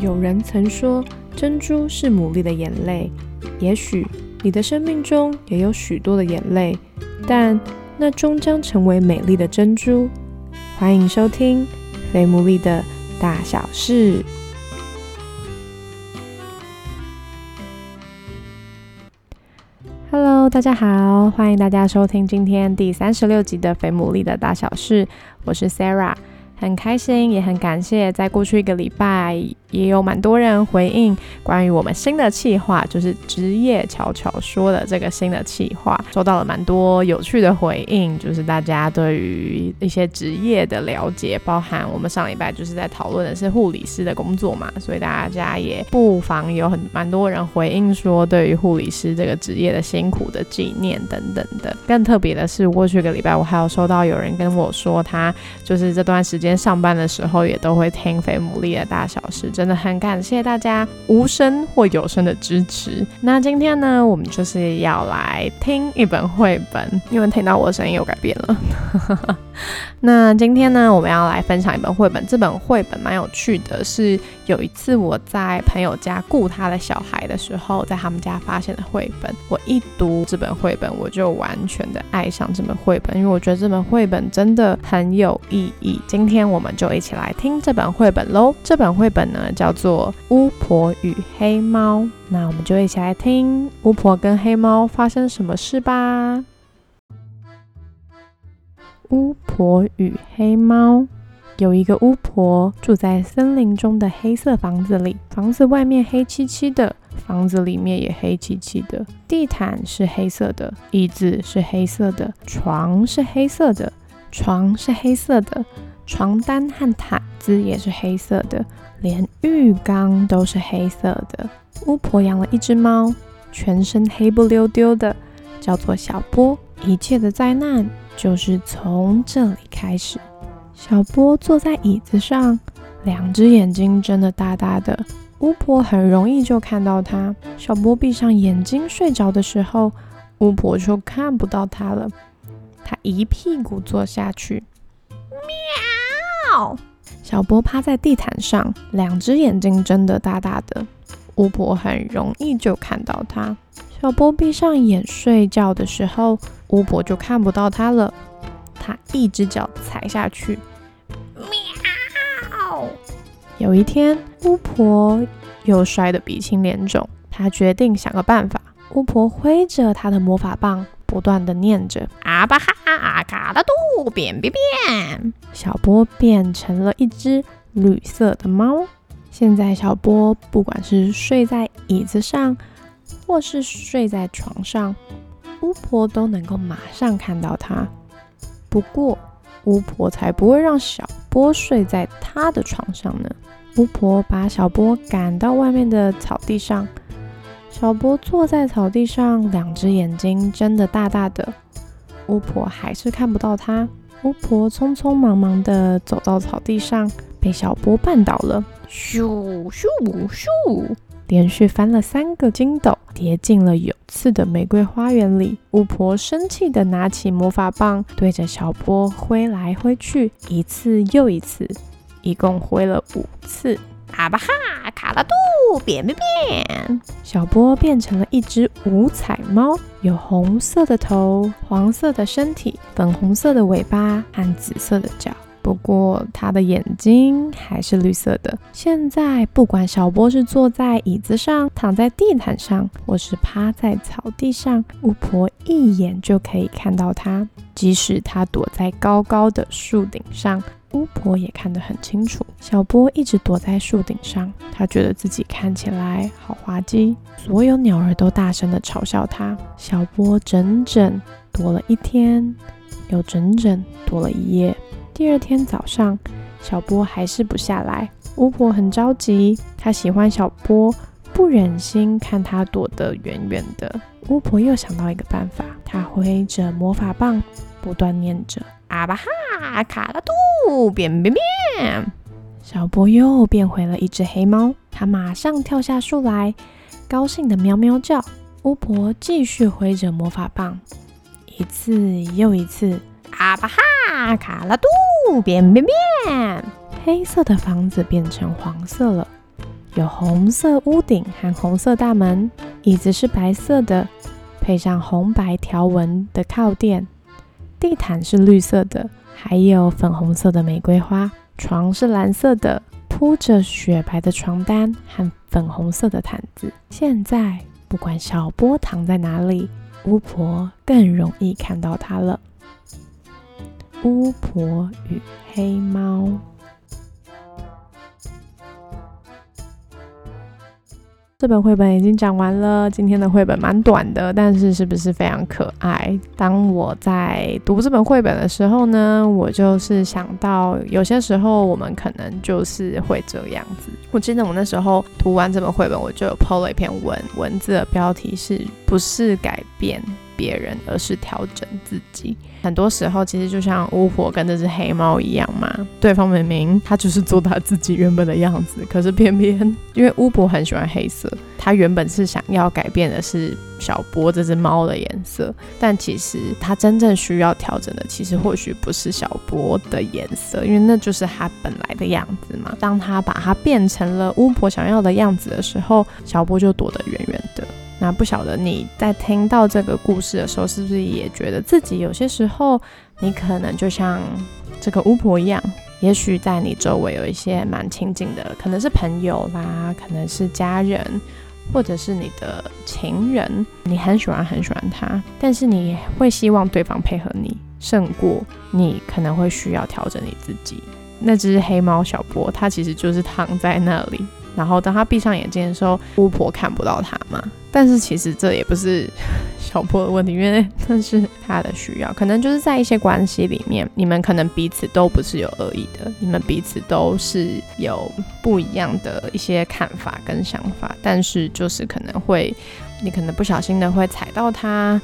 有人曾说，珍珠是牡蛎的眼泪。也许你的生命中也有许多的眼泪，但那终将成为美丽的珍珠。欢迎收听《非牡蛎的大小事》。大家好，欢迎大家收听今天第三十六集的《肥牡蛎的大小事》，我是 Sarah。很开心，也很感谢，在过去一个礼拜，也有蛮多人回应关于我们新的企划，就是职业悄悄说的这个新的企划，收到了蛮多有趣的回应，就是大家对于一些职业的了解，包含我们上礼拜就是在讨论的是护理师的工作嘛，所以大家也不妨有很蛮多人回应说，对于护理师这个职业的辛苦的纪念等等的。更特别的是，过去一个礼拜，我还有收到有人跟我说，他就是这段时间。今天上班的时候也都会听肥牡蛎的大小事，真的很感谢大家无声或有声的支持。那今天呢，我们就是要来听一本绘本，因为听到我的声音又改变了。那今天呢，我们要来分享一本绘本。这本绘本蛮有趣的，是有一次我在朋友家雇他的小孩的时候，在他们家发现的绘本。我一读这本绘本，我就完全的爱上这本绘本，因为我觉得这本绘本真的很有意义。今天我们就一起来听这本绘本喽。这本绘本呢，叫做《巫婆与黑猫》。那我们就一起来听巫婆跟黑猫发生什么事吧。巫婆与黑猫，有一个巫婆住在森林中的黑色房子里。房子外面黑漆漆的，房子里面也黑漆漆的。地毯是黑色的，椅子是黑色的，床是黑色的，床是黑色的，床单和毯子也是黑色的，连浴缸都是黑色的。巫婆养了一只猫，全身黑不溜丢的，叫做小波。一切的灾难。就是从这里开始。小波坐在椅子上，两只眼睛睁得大大的。巫婆很容易就看到他。小波闭上眼睛睡着的时候，巫婆就看不到他了。他一屁股坐下去，喵！小波趴在地毯上，两只眼睛睁得大大的。巫婆很容易就看到他。小波闭上眼睡觉的时候。巫婆就看不到它了。它一只脚踩下去，喵！有一天，巫婆又摔得鼻青脸肿。她决定想个办法。巫婆挥着她的魔法棒，不断的念着：“阿巴哈阿卡拉杜变变变！”小波变成了一只绿色的猫。现在，小波不管是睡在椅子上，或是睡在床上。巫婆都能够马上看到他，不过巫婆才不会让小波睡在她的床上呢。巫婆把小波赶到外面的草地上，小波坐在草地上，两只眼睛睁得大大的。巫婆还是看不到他。巫婆匆匆忙忙地走到草地上，被小波绊倒了，咻咻咻，连续翻了三个筋斗。跌进了有刺的玫瑰花园里。巫婆生气地拿起魔法棒，对着小波挥来挥去，一次又一次，一共挥了五次。啊巴哈，卡拉杜，变变变！小波变成了一只五彩猫，有红色的头、黄色的身体、粉红色的尾巴和紫色的脚。不过，他的眼睛还是绿色的。现在，不管小波是坐在椅子上、躺在地毯上，或是趴在草地上，巫婆一眼就可以看到他。即使他躲在高高的树顶上，巫婆也看得很清楚。小波一直躲在树顶上，他觉得自己看起来好滑稽。所有鸟儿都大声地嘲笑他。小波整整躲了一天，又整整躲了一夜。第二天早上，小波还是不下来。巫婆很着急，她喜欢小波，不忍心看他躲得远远的。巫婆又想到一个办法，她挥着魔法棒，不断念着：“阿巴哈卡拉杜变变变！”小波又变回了一只黑猫，它马上跳下树来，高兴的喵喵叫。巫婆继续挥着魔法棒，一次又一次。阿巴哈卡拉杜变变变，黑色的房子变成黄色了，有红色屋顶和红色大门，椅子是白色的，配上红白条纹的靠垫，地毯是绿色的，还有粉红色的玫瑰花。床是蓝色的，铺着雪白的床单和粉红色的毯子。现在不管小波躺在哪里，巫婆更容易看到他了。巫婆与黑猫。这本绘本已经讲完了。今天的绘本蛮短的，但是是不是非常可爱？当我在读这本绘本的时候呢，我就是想到，有些时候我们可能就是会这样子。我记得我那时候读完这本绘本，我就有 PO 了一篇文，文字的标题是不是改变？别人，而是调整自己。很多时候，其实就像巫婆跟这只黑猫一样嘛。对方明明他就是做他自己原本的样子，可是偏偏因为巫婆很喜欢黑色，她原本是想要改变的是小波这只猫的颜色。但其实她真正需要调整的，其实或许不是小波的颜色，因为那就是它本来的样子嘛。当他把它变成了巫婆想要的样子的时候，小波就躲得远远的。那不晓得你在听到这个故事的时候，是不是也觉得自己有些时候，你可能就像这个巫婆一样，也许在你周围有一些蛮亲近的，可能是朋友啦，可能是家人，或者是你的情人，你很喜欢很喜欢他，但是你会希望对方配合你，胜过你可能会需要调整你自己。那只黑猫小波，它其实就是躺在那里。然后当他闭上眼睛的时候，巫婆看不到他嘛。但是其实这也不是 小波的问题，因为那是他的需要。可能就是在一些关系里面，你们可能彼此都不是有恶意的，你们彼此都是有不一样的一些看法跟想法。但是就是可能会，你可能不小心的会踩到他，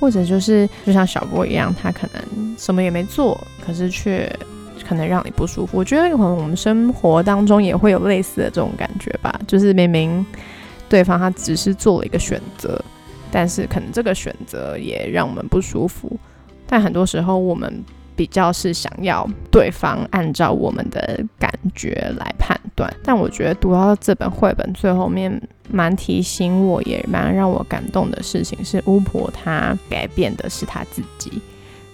或者就是就像小波一样，他可能什么也没做，可是却。可能让你不舒服，我觉得可能我们生活当中也会有类似的这种感觉吧，就是明明对方他只是做了一个选择，但是可能这个选择也让我们不舒服，但很多时候我们比较是想要对方按照我们的感觉来判断，但我觉得读到这本绘本最后面蛮提醒我，也蛮让我感动的事情是巫婆她改变的是她自己。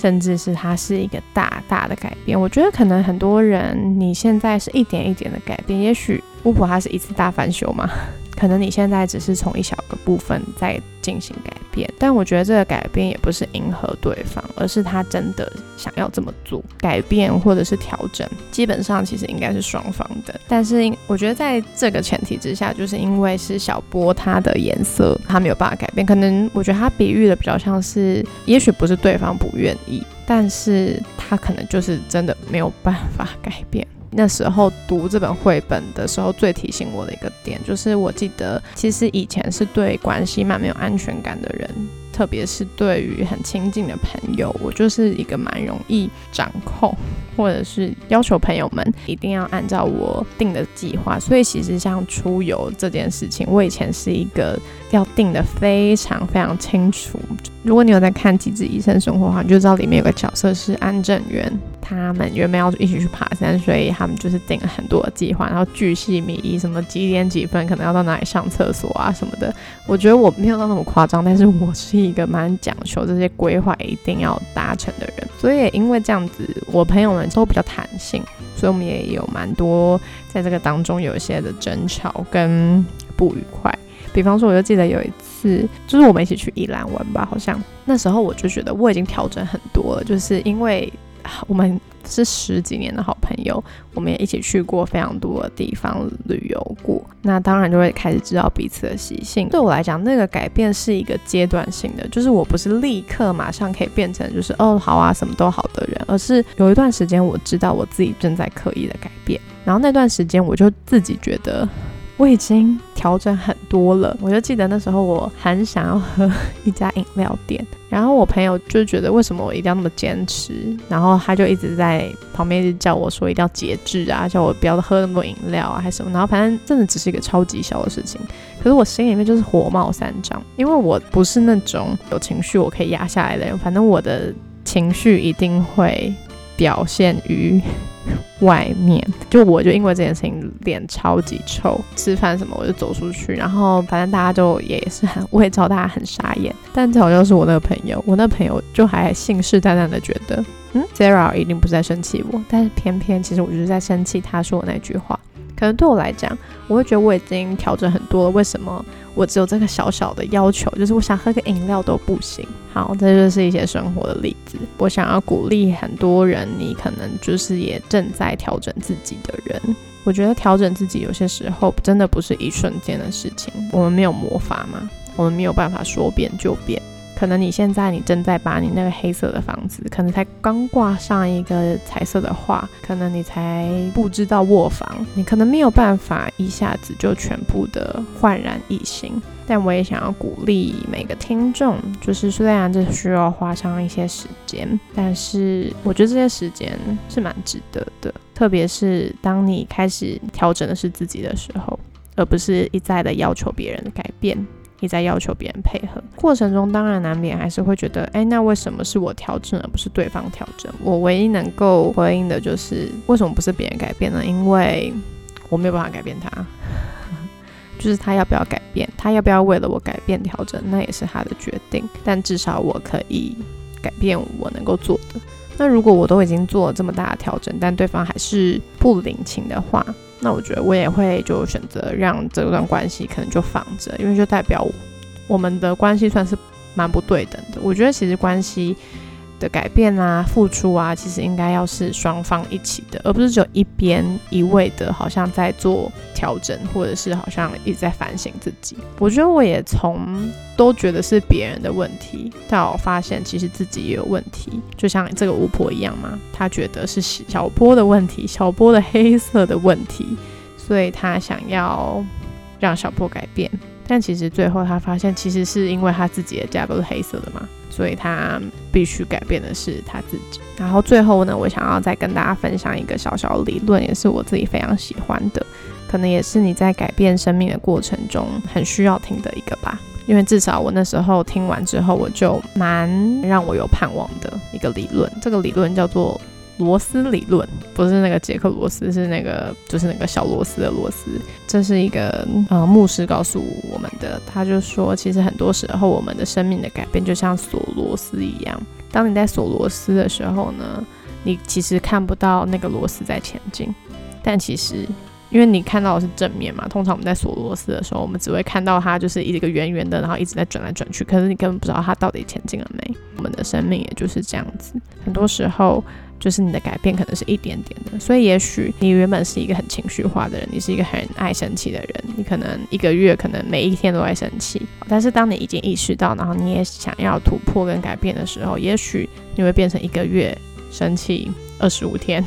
甚至是它是一个大大的改变，我觉得可能很多人你现在是一点一点的改变，也许巫婆她是一次大翻修嘛。可能你现在只是从一小个部分在进行改但我觉得这个改变也不是迎合对方，而是他真的想要这么做。改变或者是调整，基本上其实应该是双方的。但是我觉得在这个前提之下，就是因为是小波它的颜色，他没有办法改变。可能我觉得他比喻的比较像是，也许不是对方不愿意，但是他可能就是真的没有办法改变。那时候读这本绘本的时候，最提醒我的一个点，就是我记得其实以前是对关系蛮没有安全感的人，特别是对于很亲近的朋友，我就是一个蛮容易掌控，或者是要求朋友们一定要按照我定的计划。所以其实像出游这件事情，我以前是一个要定的非常非常清楚。如果你有在看《机智医生生活》的话，你就知道里面有个角色是安正元。他们原本要一起去爬山，所以他们就是定了很多的计划，然后巨细靡遗，什么几点几分可能要到哪里上厕所啊什么的。我觉得我没有到那么夸张，但是我是一个蛮讲求这些规划一定要达成的人。所以因为这样子，我朋友们都比较弹性，所以我们也有蛮多在这个当中有一些的争吵跟不愉快。比方说，我就记得有一次，就是我们一起去宜兰玩吧，好像那时候我就觉得我已经调整很多了，就是因为。我们是十几年的好朋友，我们也一起去过非常多的地方旅游过，那当然就会开始知道彼此的习性。对我来讲，那个改变是一个阶段性的，就是我不是立刻马上可以变成就是哦好啊什么都好的人，而是有一段时间我知道我自己正在刻意的改变，然后那段时间我就自己觉得。我已经调整很多了，我就记得那时候我很想要喝一家饮料店，然后我朋友就觉得为什么我一定要那么坚持，然后他就一直在旁边一直叫我说一定要节制啊，叫我不要喝那么多饮料啊，还什么，然后反正真的只是一个超级小的事情，可是我心里面就是火冒三丈，因为我不是那种有情绪我可以压下来的人，反正我的情绪一定会表现于。外面。就我就因为这件事情脸超级臭，吃饭什么我就走出去，然后反正大家就也是很，我也知道大家很傻眼。但这好像是我那个朋友，我那朋友就还信誓旦旦的觉得，嗯，Zara 一定不是在生气我，但是偏偏其实我就是在生气他说的那句话。可能对我来讲，我会觉得我已经调整很多了。为什么我只有这个小小的要求，就是我想喝个饮料都不行？好，这就是一些生活的例子。我想要鼓励很多人，你可能就是也正在调整自己的人。我觉得调整自己有些时候真的不是一瞬间的事情。我们没有魔法嘛，我们没有办法说变就变。可能你现在你正在把你那个黑色的房子，可能才刚挂上一个彩色的画，可能你才布置到卧房，你可能没有办法一下子就全部的焕然一新。但我也想要鼓励每个听众，就是虽然这需要花上一些时间，但是我觉得这些时间是蛮值得的。特别是当你开始调整的是自己的时候，而不是一再的要求别人的改变。你在要求别人配合过程中，当然难免还是会觉得，哎，那为什么是我调整而不是对方调整？我唯一能够回应的就是，为什么不是别人改变呢？因为我没有办法改变他，就是他要不要改变，他要不要为了我改变调整，那也是他的决定。但至少我可以改变我能够做的。那如果我都已经做了这么大的调整，但对方还是不领情的话，那我觉得我也会就选择让这段关系可能就放着，因为就代表我们的关系算是蛮不对等的。我觉得其实关系。的改变啊，付出啊，其实应该要是双方一起的，而不是只有一边一味的，好像在做调整，或者是好像一直在反省自己。我觉得我也从都觉得是别人的问题，到发现其实自己也有问题，就像这个巫婆一样嘛，她觉得是小波的问题，小波的黑色的问题，所以她想要让小波改变，但其实最后他发现，其实是因为他自己的家都是黑色的嘛。所以他必须改变的是他自己。然后最后呢，我想要再跟大家分享一个小小理论，也是我自己非常喜欢的，可能也是你在改变生命的过程中很需要听的一个吧。因为至少我那时候听完之后，我就蛮让我有盼望的一个理论。这个理论叫做。螺丝理论不是那个杰克螺丝，是那个就是那个小螺丝的螺丝。这是一个呃牧师告诉我们的，他就说，其实很多时候我们的生命的改变就像锁螺丝一样。当你在锁螺丝的时候呢，你其实看不到那个螺丝在前进，但其实因为你看到的是正面嘛，通常我们在锁螺丝的时候，我们只会看到它就是一个圆圆的，然后一直在转来转去，可是你根本不知道它到底前进了没。我们的生命也就是这样子，很多时候。就是你的改变可能是一点点的，所以也许你原本是一个很情绪化的人，你是一个很爱生气的人，你可能一个月可能每一天都在生气。但是当你已经意识到，然后你也想要突破跟改变的时候，也许你会变成一个月生气二十五天，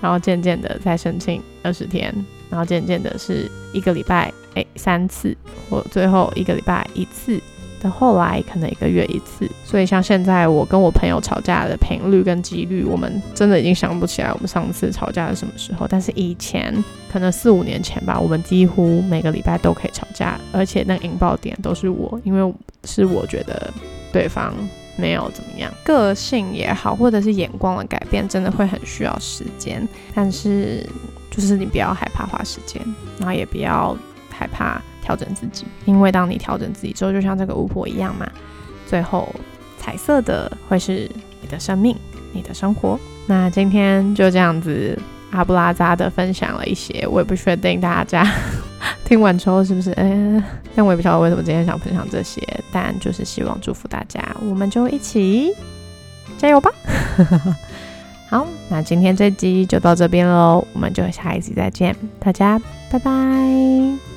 然后渐渐的再生气二十天，然后渐渐的是一个礼拜诶三次，或最后一个礼拜一次。的后来可能一个月一次，所以像现在我跟我朋友吵架的频率跟几率，我们真的已经想不起来我们上次吵架是什么时候。但是以前可能四五年前吧，我们几乎每个礼拜都可以吵架，而且那个引爆点都是我，因为是我觉得对方没有怎么样，个性也好，或者是眼光的改变，真的会很需要时间。但是就是你不要害怕花时间，然后也不要害怕。调整自己，因为当你调整自己之后，就像这个巫婆一样嘛，最后彩色的会是你的生命，你的生活。那今天就这样子阿布拉扎的分享了一些，我也不确定大家 听完之后是不是，嗯，但我也不晓得为什么今天想分享这些，但就是希望祝福大家，我们就一起加油吧。好，那今天这集就到这边喽，我们就下一集再见，大家拜拜。